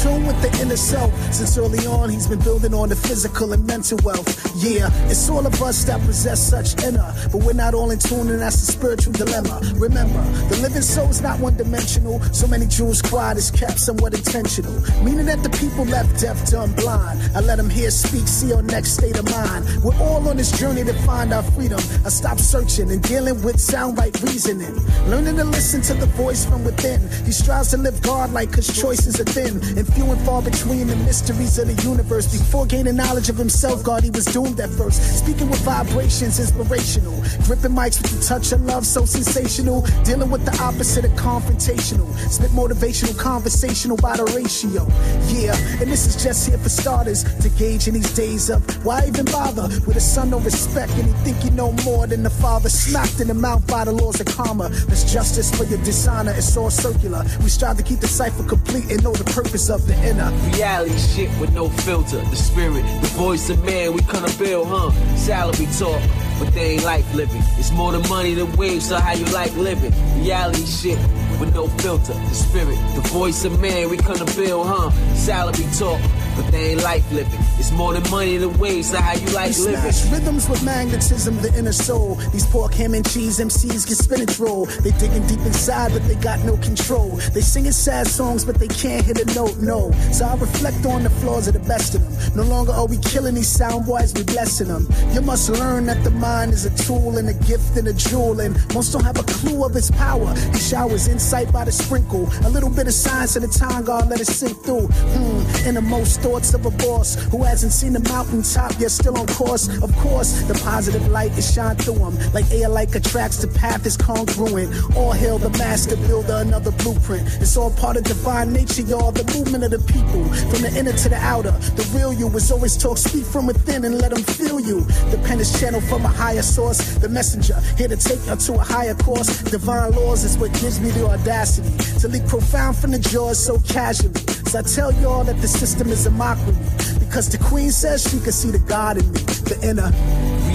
Tune with the inner self. Since early on, he's been building on the physical and mental wealth. Yeah, it's all of us that possess such inner, but we're not all in tune, and that's the spiritual dilemma. Remember, the living soul's not one dimensional. So many jewels quiet is kept somewhat intentional, meaning that the people left deaf, dumb, blind. I let them hear, speak, see our next state of mind. We're all on this journey to find our freedom. I stop searching and dealing with sound right reasoning, learning to listen to the voice from within. He strives to live God-like, cause choices are thin and few and far between the mysteries of the universe. Before gaining knowledge of himself, God, he was doomed at first. Speaking with vibrations, inspirational. Gripping mics with the touch of love, so sensational. Dealing with the opposite of confrontational. Spit motivational, conversational by the ratio. Yeah, and this is just here for starters to gauge in these days of why even bother with a son no respect and he think you know more than the father. Smacked in the mouth by the laws of karma. There's justice for your dishonor. It's all circular. We strive to keep the cipher complete and know the purpose of the inner. Reality shit with no filter. The spirit, the voice of man, we gonna build, huh? Salary talk, but they ain't life living. It's more than money than waves, so how you like living? Reality shit with no filter. The spirit, the voice of man, we gonna build, huh? Salary talk, but they ain't life living. It's more than money than waves, so how you like We living? smash rhythms with magnetism, the inner soul. These pork, ham, and cheese MCs get spinach roll. They digging deep inside, but they got no control. They singing sad songs, but they can't hit a note, no. So I reflect on the flaws of the best of them. No longer are we killing these sound boys, we blessing them. You must learn that the mind is a tool and a gift and a jewel, and most don't have a clue of its power. He showers insight by the sprinkle. A little bit of science at a time, God, let it sink through. Hmm, innermost thoughts of a boss who hasn't seen the mountaintop yet still on course. Of course, the positive light is shine through him. Like air like attracts, the path is congruent. All hail the master builder, another blueprint. It's all part of divine nature, y'all. The movement of the people, from the inner to the outer. The real you is always talk, speak from within and let them feel you. The pen is channel from a higher source. The messenger here to take you to a higher course. Divine laws is what gives me the audacity to leap profound from the jaws so casually. So I tell y'all that the system is a mockery because the queen says she can see the God in me, the inner.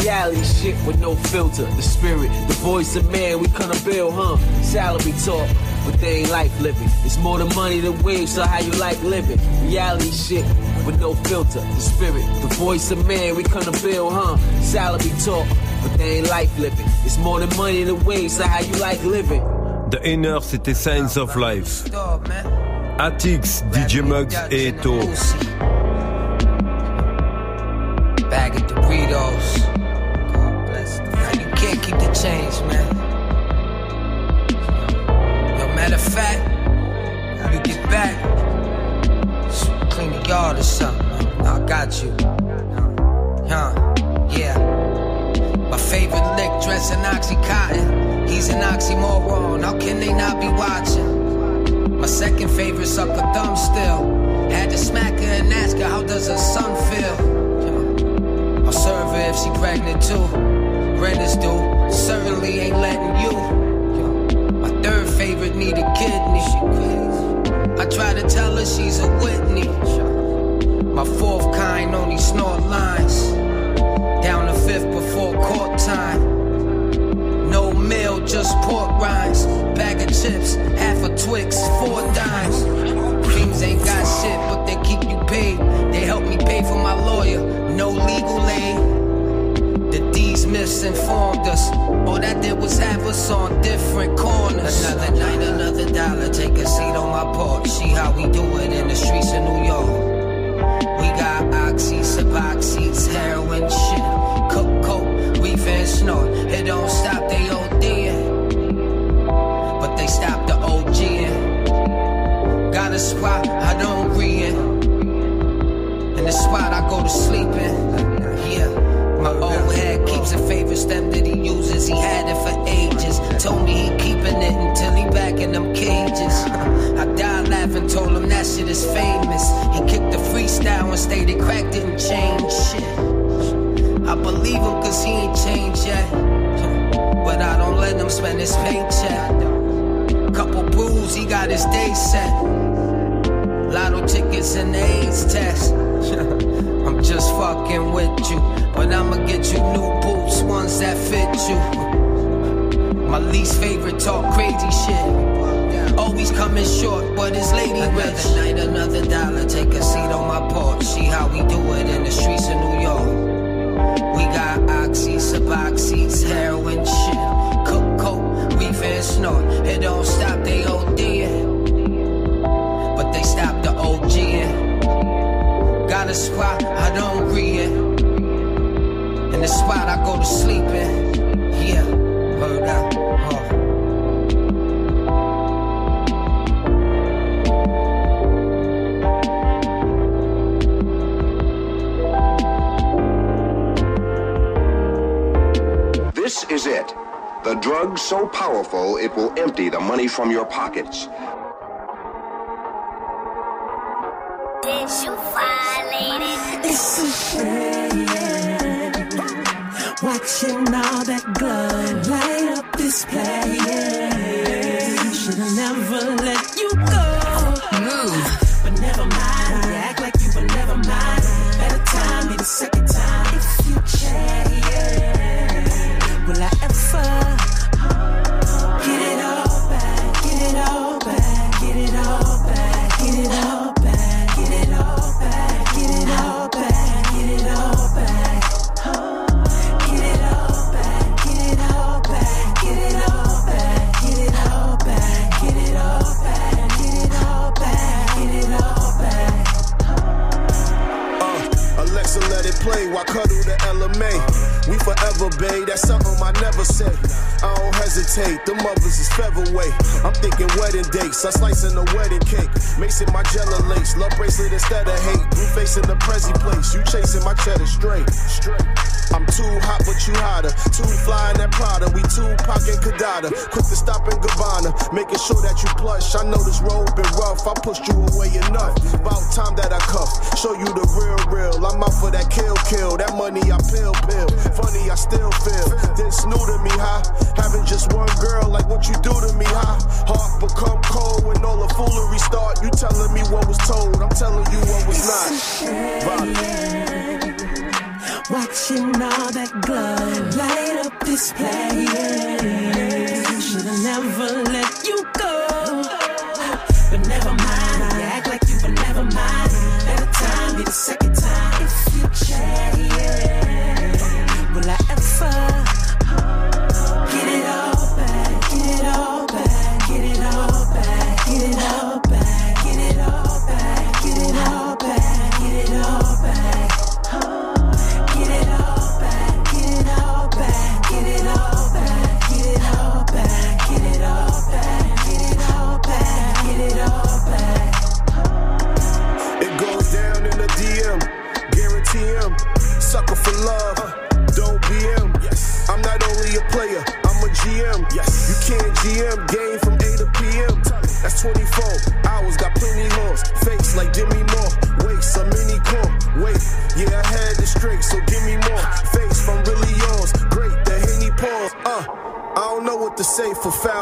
Reality shit with no filter. The spirit, the voice of man, we gonna build, huh? Salary talk, but they ain't life living. It's more than money than waves, so how you like living? Reality shit with no filter. The spirit, the voice of man, we gonna build, huh? Salary talk, but they ain't life living. It's more than money than waves, so how you like living? The Inner, c'était Signs of Life. Atix, DJ Muggs et Eto. Bag of Doritos. God bless. Now you can't keep the change, man. Yo, matter of fact, when you get back, just clean the yard or something. I got you. Huh? Yeah. My favorite lick dressing Oxycontin. He's an oxymoron. How can they not be watching? My second favorite sucker thumb still. Had to smack her and ask her how does her son feel. I'll serve her if she pregnant too. Renters do. Certainly ain't letting you. My third favorite need a kidney. I try to tell her she's a Whitney. My fourth kind only snort lines. Down the fifth before court time. Just pork rinds. Bag of chips, half a Twix, four dimes. Fiends ain't got shit, but they keep you paid. They help me pay for my lawyer, no legal aid. The D's misinformed us. All that did was have us on different corners. Another night, another dollar. Take a seat on my porch. See how we do it in the streets of New York. We got oxy, suboxys, heroin, shit. Cook, coke, reef and snort. It don't stop, they ODing. But they stop the OGing. Got a spot, I don't re in. In the spot I go to sleep in. Yeah. My old head keeps a favorite stem that he uses. He had it for ages. Told me he keeping it until he back in them cages. I died laughing, told him that shit is famous. He kicked the freestyle and stated crack didn't change shit. I believe him cause he ain't changed yet. But I don't let him spend his paycheck. Couple brews, he got his day set. Lotto tickets and AIDS test. I'm just fucking with you. But I'ma get you new boots, ones that fit you. My least favorite talk crazy shit. Always coming short, but it's lady rich. Another night, another dollar. Take a seat on my porch. See how we do it in the streets of New York. We got oxy, suboxys, heroin shit. Cook, coke, we and snort. It don't stop, they ODing. But they stop the OG. Got a spot, I don't re it. In the spot I go to sleep in. The drug so powerful it will empty the money from your pockets. I know this road been rough. I pushed you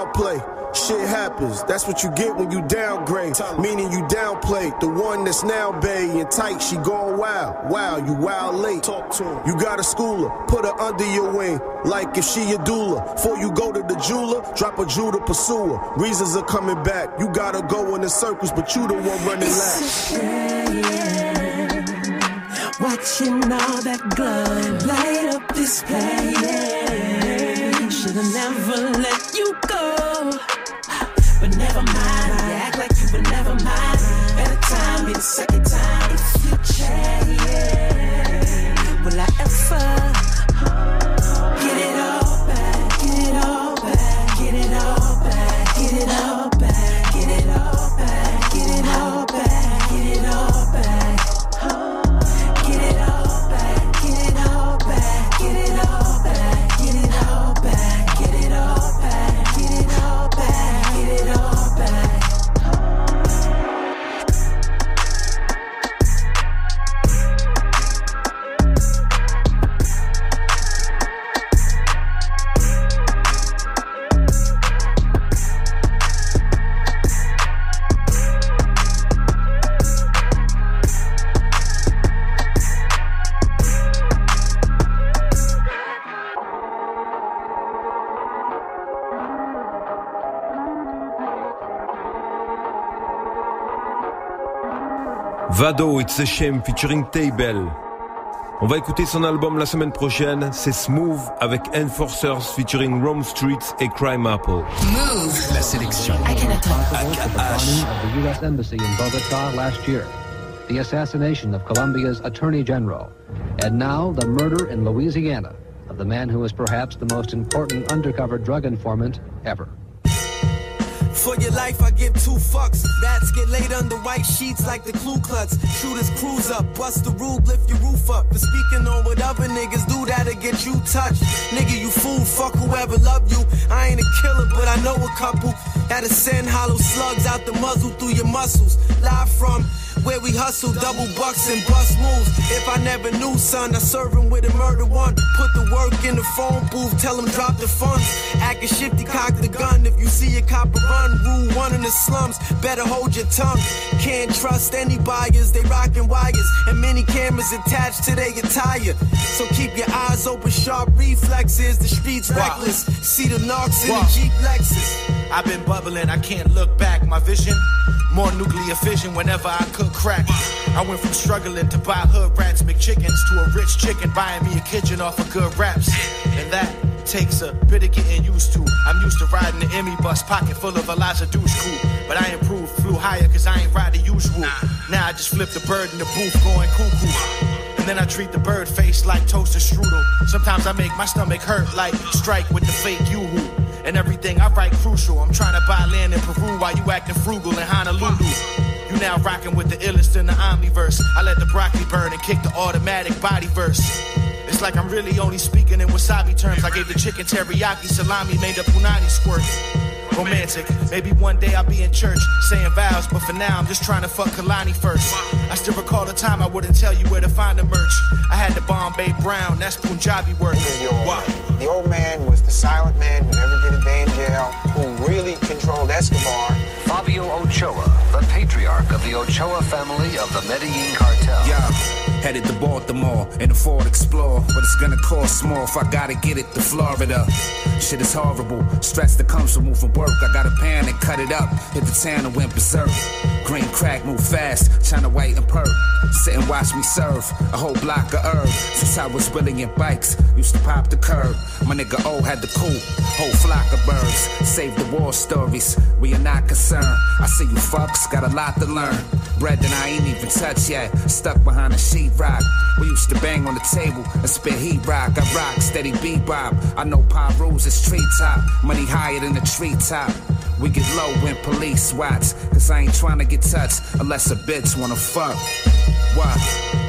foul play. Shit happens. That's what you get when you downgrade. Meaning you downplay the one that's now bay and tight. She going wild. Wow, you wild late. Talk to him. You got a schooler. Put her under your wing. Like if she a doula. Before you go to the jeweler, drop a jewel to pursue her. Reasons are coming back. You gotta go in the circles, but you the one running laps. Watching all that glow light up this place. Should've never let you go. But never mind, you act like you would never mind. Better time, be the second time. If you change, will I ever Vado, It's a Shame featuring Table. On va écouter son album la semaine prochaine, c'est Smooth avec Enforcers featuring Rome Streetz et Crime Apple. Mouv'. La sélection. AKH. Of the U.S. Embassy in Bogota last year. The assassination of Colombia's Attorney General. And now the murder in Louisiana of the man who was perhaps the most important undercover drug informant ever. For your life, I give two fucks. Rats get laid under white sheets like the Ku Klux. Shooters cruise up, bust the roof, lift your roof up. For speaking on what other niggas do, that'll get you touched. Nigga, you fool, fuck whoever love you. I ain't a killer, but I know a couple. That'll send hollow slugs out the muzzle through your muscles. Live from where we hustle, double bucks and bust moves. If I never knew, son, I serve him with a murder one. Put the work in the phone booth, tell him drop the funds. Acting shifty, cock the gun. If you see a copper run, rule one in the slums, better hold your tongue. Can't trust any buyers, they rockin' wires. And many cameras attached to their attire. So keep your eyes open, sharp reflexes. The streets reckless. See the knocks in the Jeep Lexus. I've been bubbling, I can't look back. My vision, more nuclear fission whenever I cook crack. I went from struggling to buy hood rats, McChickens, to a rich chicken buying me a kitchen off of good raps. And that takes a bit of getting used to. I'm used to riding the Emmy bus, pocket full of Elijah douche cool. But I improved, flew higher, cause I ain't ride the usual. Now I just flip the bird in the booth, going cuckoo. And then I treat the bird face like toaster strudel. Sometimes I make my stomach hurt like strike with the fake yoo-hoo. And everything I write crucial. I'm trying to buy land in Peru while you acting frugal in Honolulu. You now rocking with the illest in the omniverse. I let the broccoli burn and kick the automatic body verse. It's like I'm really only speaking in wasabi terms. I gave the chicken teriyaki salami, made a punani squirt. Romantic. Maybe one day I'll be in church saying vows, but for now I'm just trying to fuck Kalani first. I still recall the time I wouldn't tell you where to find the merch. I had the Bombay Brown, that's Punjabi work. Wow. The old man was the silent man who never did a day in jail, who really controlled Escobar. Fabio Ochoa, the patriarch of the Ochoa family of the Medellin cartel. Yeah, headed to Baltimore in a Ford Explorer, but it's gonna cost more if I gotta get it to Florida. Shit is horrible, stress that comes from moving work. I gotta panic, cut it up, hit the town and went berserk. Green crack, move fast, China white and perk. Sit and watch me serve a whole block of herbs. Since I was willing in bikes, used to pop the curb. My nigga O had the cool, whole flock of birds. Save the war stories, we are not concerned. I see you fucks, got a lot to learn. Bread that I ain't even touched yet, stuck behind a sheetrock. We used to bang on the table and spit heat rock. I rock steady bebop. I know Pyro's is treetop, money higher than the treetop. We get low when police watch, cause I ain't trying to get touched unless a bitch wanna fuck. What?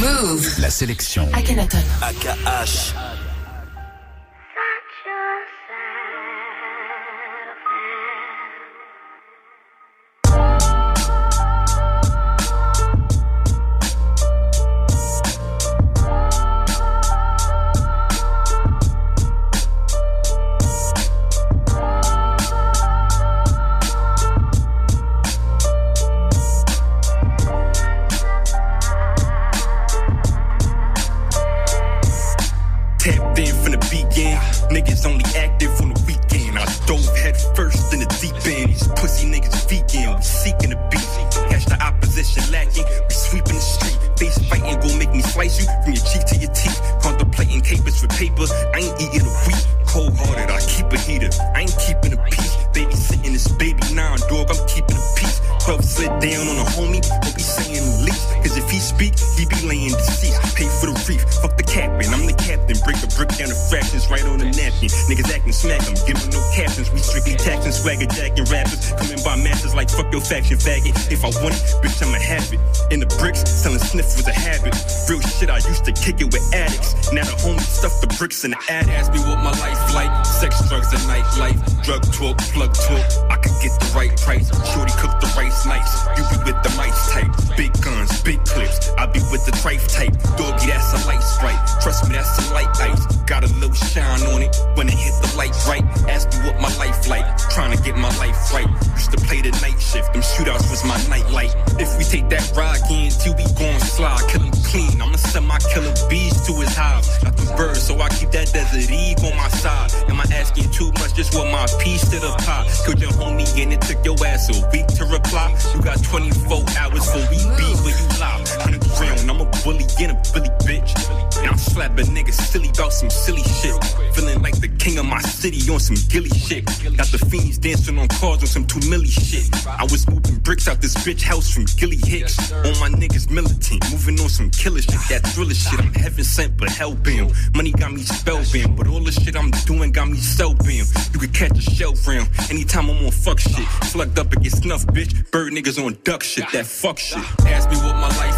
Move. La sélection. Akhenaton. AKH. The bricks in. Ask me what my life like. Sex, drugs, and nightlife. Drug talk, plug talk. I could get the right price. Shorty cook the rice nice. On some two milli shit. I was moving bricks out this bitch house from Gilly Hicks. All my niggas militant, moving on some killer shit. That thriller shit, I'm heaven sent but hell bound. Money got me spellbound, but all the shit I'm doing got me spellbound. You could catch a shell round anytime I'm on fuck shit. Slugged up and get snuffed, bitch. Bird niggas on duck shit, that fuck shit. Ask me what my life.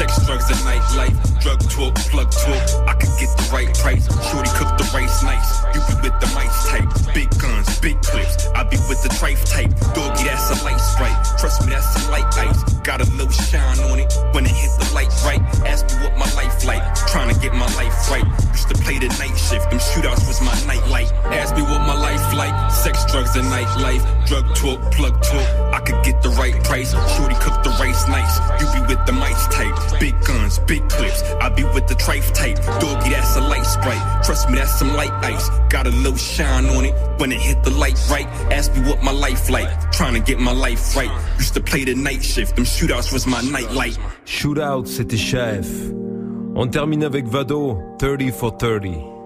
Sex, drugs, and nightlife. Drug talk, plug talk. I could get the right price. Shorty cook the rice nice. You be with the mice type. Big guns, big clips. I be with the trife type. Doggy, that's a light sprite. Trust me, that's a light ice. Got a little shine on it when it hit the light right. Ask me what my life like. Trying to get my life right. Used to play the night shift. Them shootouts was my nightlight. Ask me what my life like. Sex, drugs, and nightlife. Drug talk, plug talk. I could get the right price. Shorty cook the rice nice. You be with the mice type. Big guns, big clips. I be with the trife type. Doggy, that's a light sprite. Trust me, that's some light ice. Got a little shine on it when it hit the light right? Ask me what my life like. Trying to get my life right. Used to play the night shift. Them shootouts was my nightlight. Shootout, c'était chef. On termine avec Vado, 30 for 30.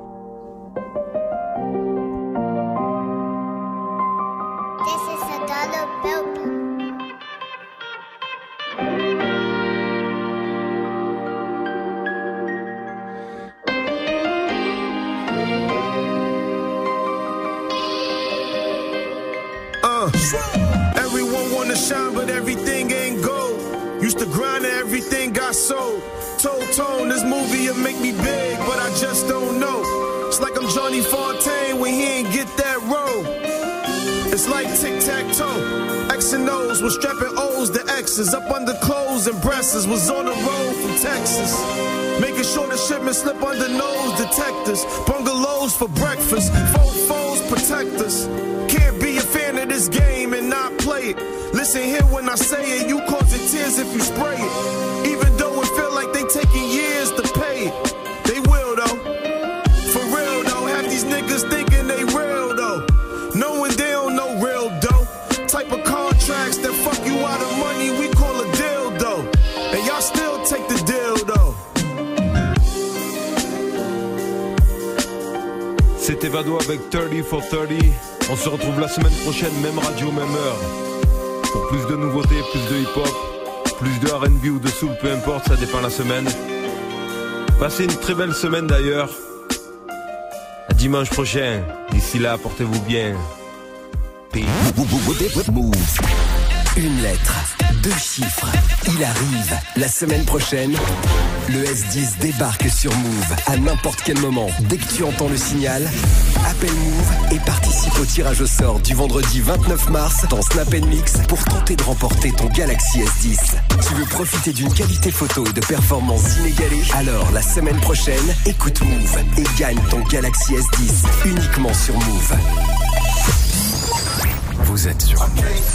Grind everything got sold. Told Tone, this movie will make me big, but I just don't know. It's like I'm Johnny Fontane when he ain't get that role. It's like tic tac toe. X and O's was strapping O's to X's up under clothes and breasts. Was on the road from Texas. Making sure the shipment slip under nose detectors. Bungalows for breakfast. Four foes protect us. Can't be a fan of this game and not play it. Listen here when I say it. You cause tears Avec 30 for 30. On se retrouve la semaine prochaine, même radio, même heure. Pour plus de nouveautés, plus de hip-hop, plus de RB ou de soul, peu importe, ça dépend la semaine. Passez une très belle semaine d'ailleurs. Dimanche prochain. D'ici là, portez-vous bien. Une lettre, deux chiffres. Il arrive. La semaine prochaine, le S10 débarque sur Move à n'importe quel moment. Dès que tu entends le signal, appelle Move et participe au tirage au sort du vendredi 29 mars dans Snap Mix pour tenter de remporter ton Galaxy S10. Tu veux profiter d'une qualité photo et de performances inégalées? Alors la semaine prochaine, écoute Move et gagne ton Galaxy S10 uniquement sur Move. Vous êtes sur Move.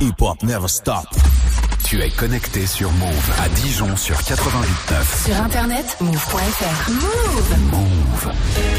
Hip hop never stop. Tu es connecté sur Move à Dijon sur 88.9. Sur internet, move.fr. Move. Move.